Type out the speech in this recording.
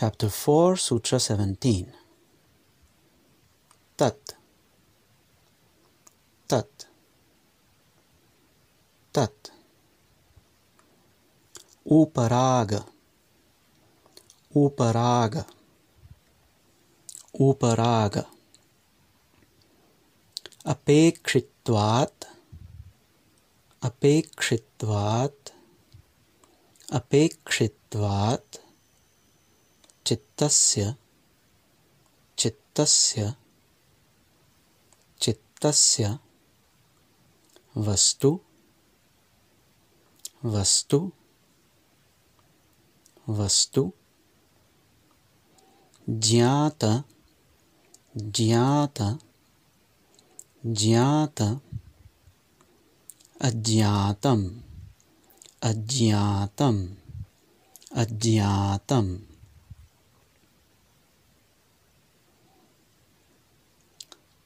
Chapter 4, Sutra 17. Tat. Tat. Tat. Uparaga. Uparaga. Uparaga. Apekshitvat. Apekshitvat. Apekshitvat. चित्तस्य चित्तस्य चित्तस्य वस्तु वस्तु वस्तु ज्ञात ज्ञात ज्ञात अज्ञातम् अज्ञातम् अज्ञातम्।